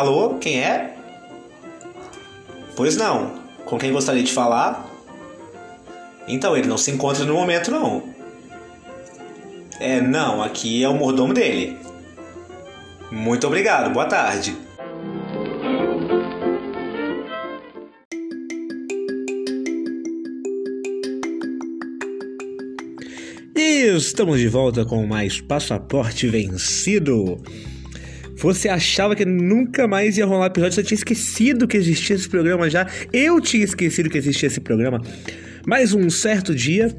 Alô, quem é? Pois não. Com quem gostaria de falar? Então, ele não se encontra no momento, não. É, não, aqui é o mordomo dele. Muito obrigado, boa tarde. E estamos de volta com mais Passaporte Vencido. Você achava que nunca mais ia rolar episódio, você tinha esquecido que existia esse programa já. Eu tinha esquecido que existia esse programa. Mas um certo dia,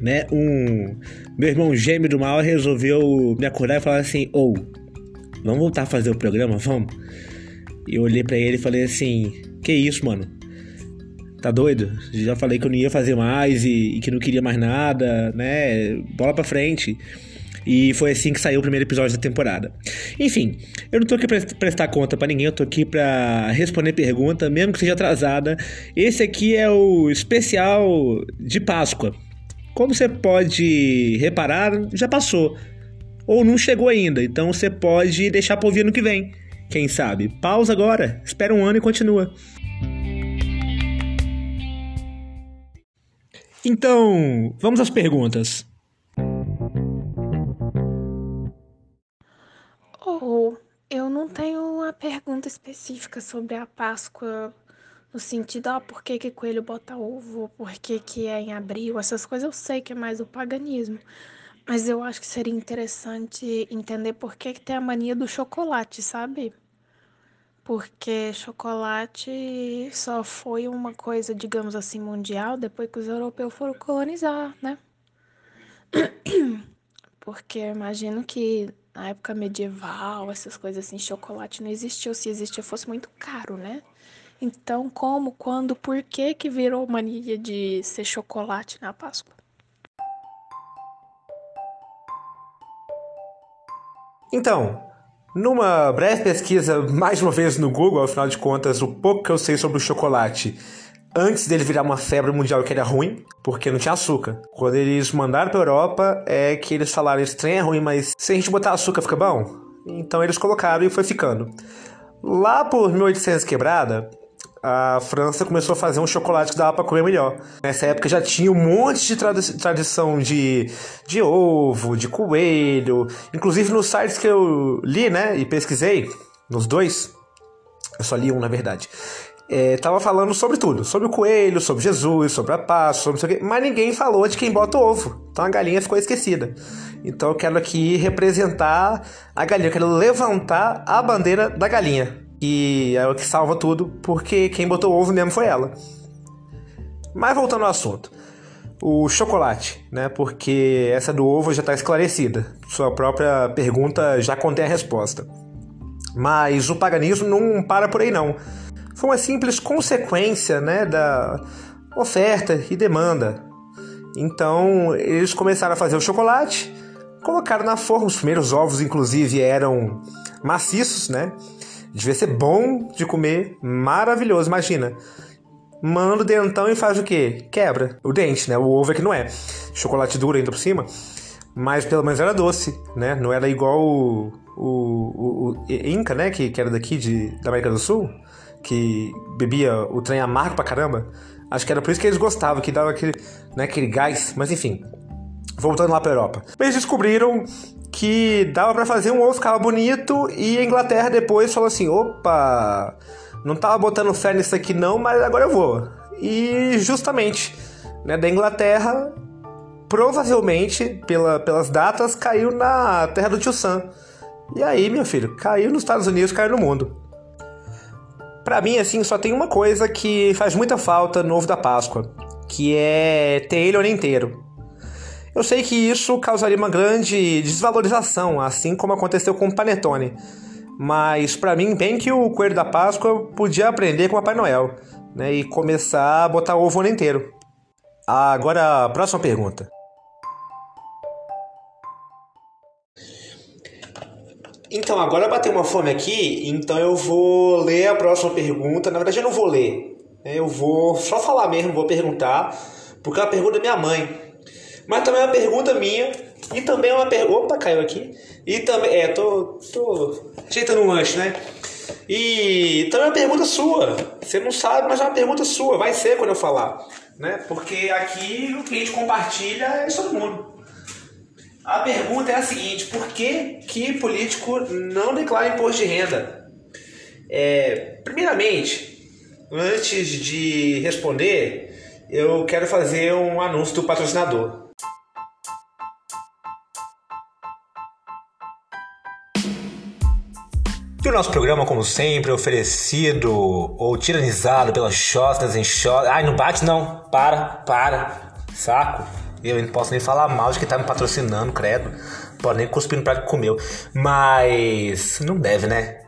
né, um meu irmão gêmeo do mal resolveu me acordar e falar assim: "Ou, oh, vamos voltar a fazer o programa, vamos?" E eu olhei para ele e falei assim: "Que isso, mano? Tá doido? Já falei que eu não ia fazer mais e, e que não queria mais nada, né? Bola pra frente." E foi assim que saiu o primeiro episódio da temporada. Enfim, eu não tô aqui pra prestar conta para ninguém, eu tô aqui pra responder pergunta, mesmo que seja atrasada. Esse aqui é o especial de Páscoa. Como você pode reparar, já passou. Ou não chegou ainda, então você pode deixar pra ouvir no que vem. Quem sabe? Pausa agora, espera um ano e continua. Então, vamos às perguntas. Específica sobre a Páscoa no sentido, ah, por que, que coelho bota ovo, por que, que é em abril, essas coisas eu sei que é mais o paganismo. Mas eu acho que seria interessante entender por que, que tem a mania do chocolate, sabe? Porque chocolate só foi uma coisa, digamos assim, mundial depois que os europeus foram colonizar, né? Porque imagino que na época medieval, essas coisas assim, chocolate não existia, ou se existia fosse muito caro, né? Então, como, quando, por que que virou mania de ser chocolate na Páscoa? Então, numa breve pesquisa, mais uma vez no Google, afinal de contas, o pouco que eu sei sobre o chocolate antes dele virar uma febre mundial que era ruim, porque não tinha açúcar. Quando eles mandaram pra Europa, é que eles falaram: esse trem é ruim, mas se a gente botar açúcar fica bom? Então eles colocaram e foi ficando. Lá por 1800 quebrada, a França começou a fazer um chocolate que dava para comer melhor. Nessa época já tinha um monte de tradi tradição de, de ovo, de coelho. Inclusive nos sites que eu li, né, e pesquisei, nos dois, eu só li um na verdade, é, tava falando sobre tudo, sobre o coelho, sobre Jesus, sobre a Páscoa, sobre o quê, mas ninguém falou de quem bota o ovo. Então a galinha ficou esquecida. Então eu quero aqui representar a galinha, eu quero levantar a bandeira da galinha. E é o que salva tudo, porque quem botou o ovo mesmo foi ela. Mas voltando ao assunto. O chocolate, né? Porque essa do ovo já está esclarecida. Sua própria pergunta já contém a resposta. Mas o paganismo não para por aí não foi uma simples consequência né, da oferta e demanda. Então eles começaram a fazer o chocolate, colocaram na forma. Os primeiros ovos, inclusive, eram maciços, né? Devia ser bom de comer, maravilhoso. Imagina, manda o dentão e faz o quê? Quebra o dente, né? O ovo é que não é. Chocolate duro ainda por cima, mas pelo menos era doce, né? Não era igual o, o, o, o Inca, né? Que, que era daqui de, da América do Sul que bebia o trem amargo pra caramba. Acho que era por isso que eles gostavam, que dava aquele, né, aquele gás. Mas enfim, voltando lá pra Europa. Eles descobriram que dava para fazer um ovo ficava bonito e a Inglaterra depois falou assim: opa, não tava botando fé nisso aqui não, mas agora eu vou. E justamente, né, da Inglaterra, provavelmente, pela, pelas datas, caiu na terra do tio Sam. E aí, meu filho, caiu nos Estados Unidos, caiu no mundo. Para mim, assim, só tem uma coisa que faz muita falta no ovo da Páscoa, que é ter ele inteiro. Eu sei que isso causaria uma grande desvalorização, assim como aconteceu com o Panetone. Mas para mim, bem que o coelho da Páscoa podia aprender com o Papai Noel, né, e começar a botar o ovo inteiro. Agora, próxima pergunta. Então, agora bateu uma fome aqui, então eu vou ler a próxima pergunta. Na verdade, eu não vou ler. Né? Eu vou só falar mesmo, vou perguntar, porque é uma pergunta da minha mãe. Mas também é uma pergunta minha, e também é uma pergunta. Opa, caiu aqui. E também. É, tô, tô ajeitando um lanche, né? E também é uma pergunta sua. Você não sabe, mas é uma pergunta sua. Vai ser quando eu falar. Né? Porque aqui o gente compartilha é todo mundo. A pergunta é a seguinte: por que, que político não declara imposto de renda? É, primeiramente, antes de responder, eu quero fazer um anúncio do patrocinador. E o nosso programa, como sempre, é oferecido ou tiranizado pelas chostas em chostas. Ai, não bate não. Para, para. Saco. Eu não posso nem falar mal de que tá me patrocinando, credo. Pode nem cuspir no prato que comeu. Mas não deve, né?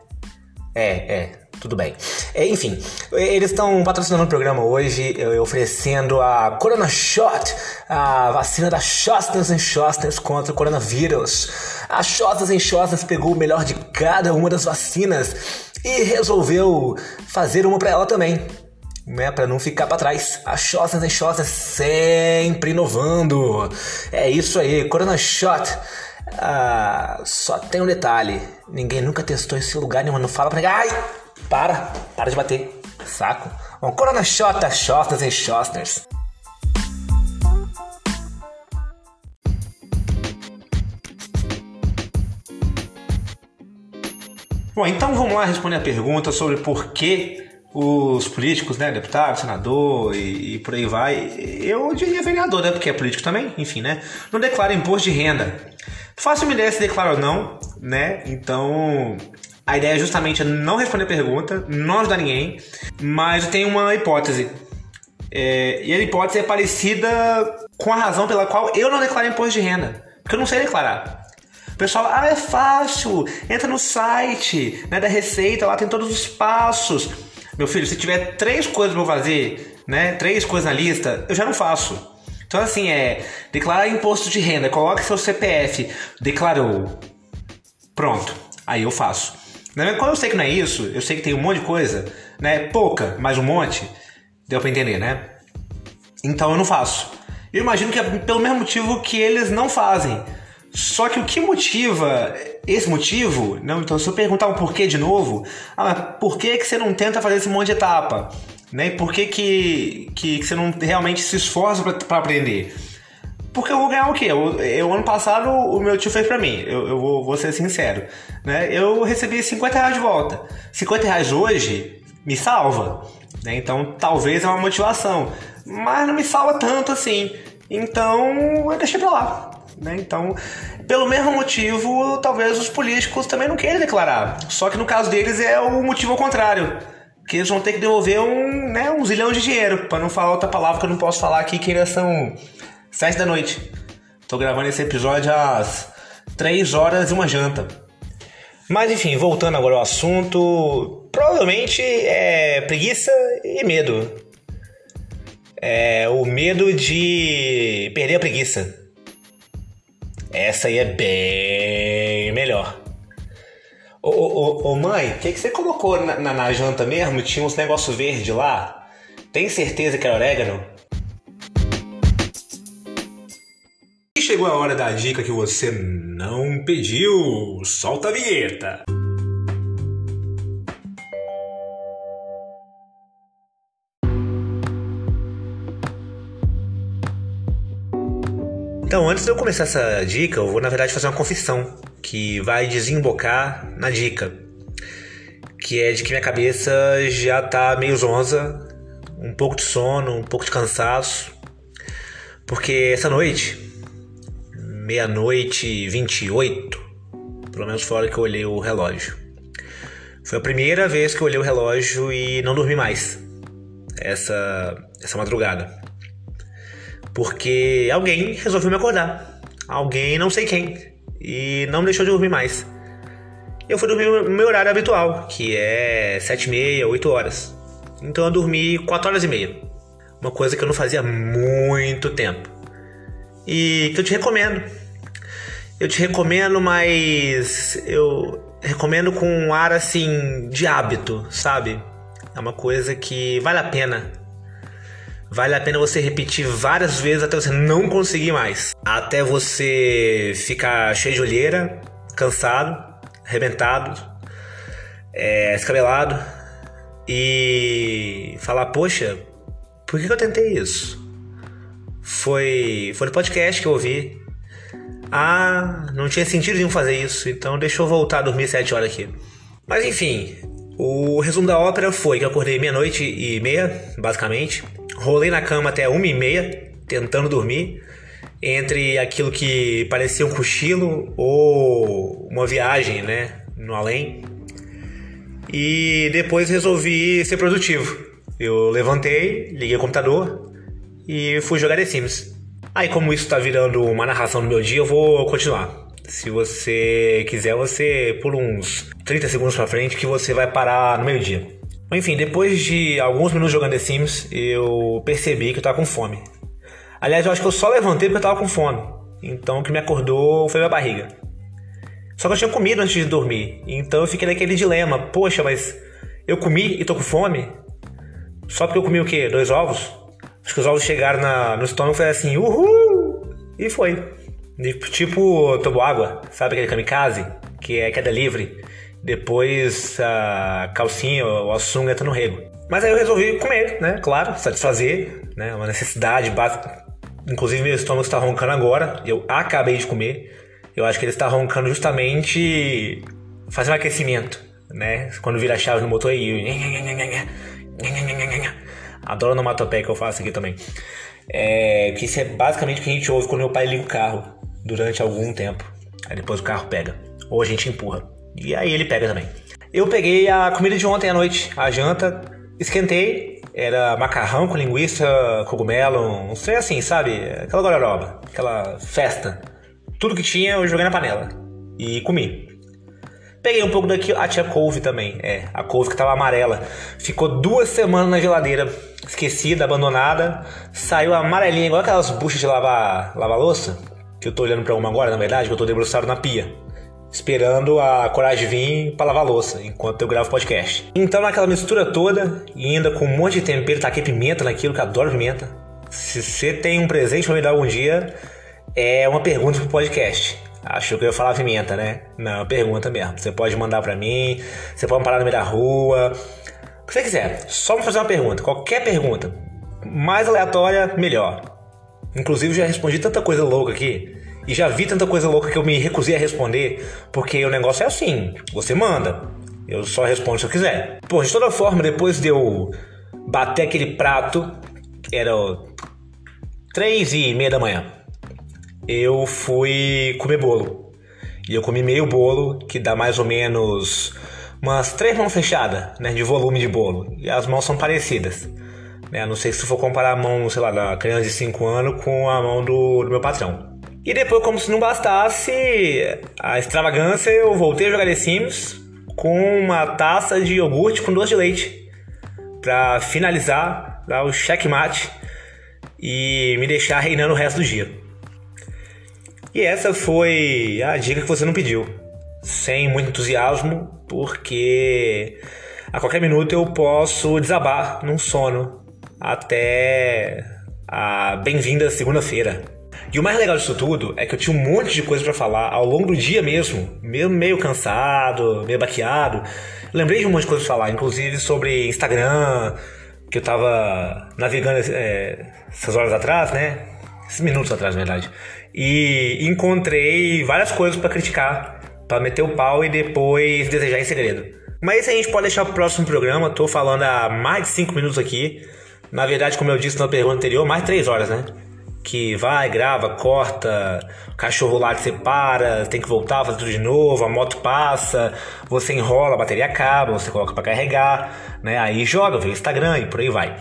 É, é tudo bem. É, enfim, eles estão patrocinando o programa hoje, oferecendo a Corona Shot, a vacina da Shosters Shosters contra o coronavírus. A Shosters Shosters pegou o melhor de cada uma das vacinas e resolveu fazer uma para ela também. Né, para não ficar para trás. A Shosters Shosters sempre inovando. É isso aí, Corona Shot. Ah, só tem um detalhe: ninguém nunca testou esse lugar nenhum. Não fala pra. Ai! Para, para de bater. Saco. Bom, Corona Xota, Xostas e Xosters. Bom, então vamos lá responder a pergunta sobre por que os políticos, né, deputado, senador e, e, por aí vai, eu diria vereador, né, porque é político também, enfim, né, não declara imposto de renda. Faço uma ideia se declara ou não, né, então a ideia é justamente não responder pergunta, não ajudar ninguém, mas eu tenho uma hipótese. É, e a hipótese é parecida com a razão pela qual eu não declaro imposto de renda. Porque eu não sei declarar. O pessoal, ah, é fácil, entra no site né, da Receita, lá tem todos os passos. Meu filho, se tiver três coisas pra fazer, né, três coisas na lista, eu já não faço. Então, assim, é declarar imposto de renda, coloque seu CPF, declarou. Pronto, aí eu faço. Quando eu sei que não é isso, eu sei que tem um monte de coisa, né? Pouca, mas um monte, deu pra entender, né? Então eu não faço. Eu imagino que é pelo mesmo motivo que eles não fazem. Só que o que motiva esse motivo, não, então se eu perguntar o porquê de novo, ah, por que, que você não tenta fazer esse monte de etapa? Né? Por que, que, que, que você não realmente se esforça para aprender? Porque eu vou ganhar o quê? Eu, eu ano passado o meu tio fez pra mim, eu, eu vou, vou, ser sincero. Né? Eu recebi 50 reais de volta. 50 reais hoje me salva. Né? Então talvez é uma motivação. Mas não me salva tanto assim. Então eu deixei pra lá. Né? Então, pelo mesmo motivo, talvez os políticos também não queiram declarar. Só que no caso deles é o motivo ao contrário. Que eles vão ter que devolver um, né, um zilhão de dinheiro. para não falar outra palavra que eu não posso falar aqui, que ainda são Sete da noite. Tô gravando esse episódio às três horas e uma janta. Mas enfim, voltando agora ao assunto, provavelmente é preguiça e medo. É o medo de perder a preguiça. Essa aí é bem melhor. Ô, ô, ô mãe, o que, que você colocou na, na, na janta mesmo? Tinha uns negócios verdes lá? Tem certeza que era orégano? chegou a hora da dica que você não pediu. Solta a vinheta. Então, antes de eu começar essa dica, eu vou na verdade fazer uma confissão que vai desembocar na dica, que é de que minha cabeça já tá meio zonza, um pouco de sono, um pouco de cansaço, porque essa noite meia-noite e 28, pelo menos foi a hora que eu olhei o relógio. Foi a primeira vez que eu olhei o relógio e não dormi mais essa, essa madrugada. Porque alguém resolveu me acordar. Alguém, não sei quem. E não deixou de dormir mais. Eu fui dormir no meu horário habitual, que é 7 e meia, 8 horas. Então eu dormi 4 horas e meia. Uma coisa que eu não fazia muito tempo. E que eu te recomendo eu te recomendo, mas eu recomendo com um ar assim de hábito, sabe? É uma coisa que vale a pena. Vale a pena você repetir várias vezes até você não conseguir mais. Até você ficar cheio de olheira, cansado, arrebentado. é, escabelado e falar, poxa, por que, eu tentei isso? Foi, foi no podcast que eu ouvi. Ah, não tinha sentido nenhum fazer isso, então deixa eu voltar a dormir 7 horas aqui. Mas enfim, o resumo da ópera foi que eu acordei meia-noite e meia, basicamente. Rolei na cama até uma e meia, tentando dormir. Entre aquilo que parecia um cochilo ou uma viagem, né? No além. E depois resolvi ser produtivo. Eu levantei, liguei o computador e fui jogar The Sims. Aí, como isso tá virando uma narração do meu dia, eu vou continuar. Se você quiser, você pula uns 30 segundos pra frente que você vai parar no meio-dia. Enfim, depois de alguns minutos jogando The Sims, eu percebi que eu tava com fome. Aliás, eu acho que eu só levantei porque eu tava com fome. Então o que me acordou foi minha barriga. Só que eu tinha comido antes de dormir. Então eu fiquei naquele dilema. Poxa, mas eu comi e tô com fome? Só porque eu comi o quê? Dois ovos? Acho que os ovos chegaram na, no estômago e foi assim, uhul! E foi. Tipo, tomou água, sabe aquele kamikaze? Que é queda livre. Depois a calcinha ou a sunga tá no rego. Mas aí eu resolvi comer, né? Claro, satisfazer, né? Uma necessidade básica. Inclusive meu estômago está roncando agora. Eu acabei de comer. Eu acho que ele está roncando justamente fazendo aquecimento, né? Quando vira a chave no motor aí. Adoro onomatopeia que eu faço aqui também. É, que isso é basicamente o que a gente ouve quando meu pai liga o carro durante algum tempo. Aí depois o carro pega. Ou a gente empurra. E aí ele pega também. Eu peguei a comida de ontem à noite, a janta, esquentei. Era macarrão com linguiça, cogumelo, não sei assim, sabe? Aquela gororoba, aquela festa. Tudo que tinha eu joguei na panela. E comi. Peguei um pouco daqui, a tia couve também. É, a couve que tava amarela. Ficou duas semanas na geladeira esquecida, abandonada, saiu amarelinha, igual aquelas buchas de lavar, lavar louça, que eu tô olhando para uma agora, na verdade, que eu tô debruçado na pia, esperando a coragem vir para lavar louça, enquanto eu gravo podcast. Então, naquela mistura toda, e ainda com um monte de tempero, taquei pimenta naquilo, que eu adoro pimenta. Se você tem um presente para me dar algum dia, é uma pergunta pro podcast. Achou que eu ia falar pimenta, né? Não, pergunta mesmo. Você pode mandar para mim, você pode parar no meio da rua, o que você quiser, só me fazer uma pergunta, qualquer pergunta. Mais aleatória, melhor. Inclusive, já respondi tanta coisa louca aqui. E já vi tanta coisa louca que eu me recusei a responder. Porque o negócio é assim: você manda. Eu só respondo se eu quiser. Pô, de toda forma, depois de eu bater aquele prato, era três e meia da manhã, eu fui comer bolo. E eu comi meio bolo, que dá mais ou menos umas três mãos fechadas, né, de volume de bolo. E as mãos são parecidas. Né? Não sei se for comparar a mão, sei lá, da criança de 5 anos com a mão do, do meu patrão. E depois, como se não bastasse a extravagância, eu voltei a jogar The Sims com uma taça de iogurte com doce de leite. Pra finalizar, dar o checkmate e me deixar reinando o resto do dia. E essa foi a dica que você não pediu sem muito entusiasmo, porque a qualquer minuto eu posso desabar num sono até a bem-vinda segunda-feira. E o mais legal disso tudo é que eu tinha um monte de coisa para falar ao longo do dia mesmo, mesmo meio cansado, meio baqueado. Lembrei de um monte de coisa pra falar, inclusive sobre Instagram, que eu tava navegando é, essas horas atrás, né? Esses minutos atrás, na verdade. E encontrei várias coisas para criticar para meter o pau e depois desejar em segredo. Mas isso a gente pode deixar pro próximo programa. Tô falando há mais de 5 minutos aqui. Na verdade, como eu disse na pergunta anterior, mais de 3 horas, né? Que vai, grava, corta, cachorro lá que você para, tem que voltar, fazer tudo de novo, a moto passa, você enrola, a bateria acaba, você coloca para carregar, né? Aí joga, vê o Instagram e por aí vai.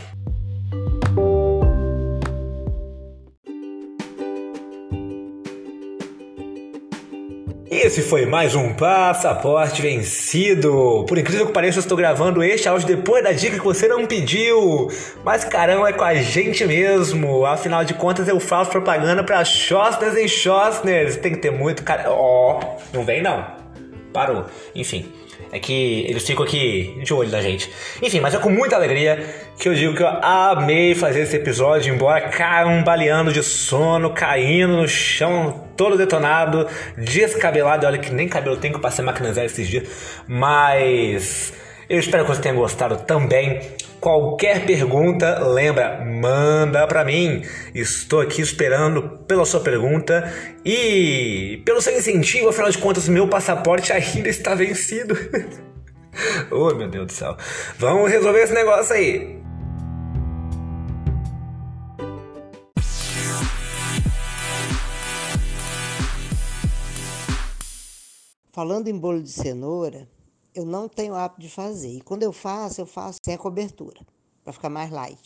Esse foi mais um passaporte vencido. Por incrível que pareça, eu estou gravando este áudio depois da dica que você não pediu. Mas caramba, é com a gente mesmo. Afinal de contas, eu faço propaganda para Schostners e Schostners. Tem que ter muito cara. Ó, oh, não vem não. Parou. Enfim. É que eles ficam aqui de olho na gente. Enfim, mas é com muita alegria que eu digo que eu amei fazer esse episódio, embora cambaleando de sono, caindo no chão, todo detonado, descabelado. Olha que nem cabelo tem que eu passei zero esses dias. Mas eu espero que você tenha gostado também. Qualquer pergunta, lembra, manda para mim. Estou aqui esperando pela sua pergunta e pelo seu incentivo, afinal de contas, meu passaporte ainda está vencido. oh, meu Deus do céu. Vamos resolver esse negócio aí. Falando em bolo de cenoura, eu não tenho hábito de fazer. E quando eu faço, eu faço sem a cobertura, para ficar mais light.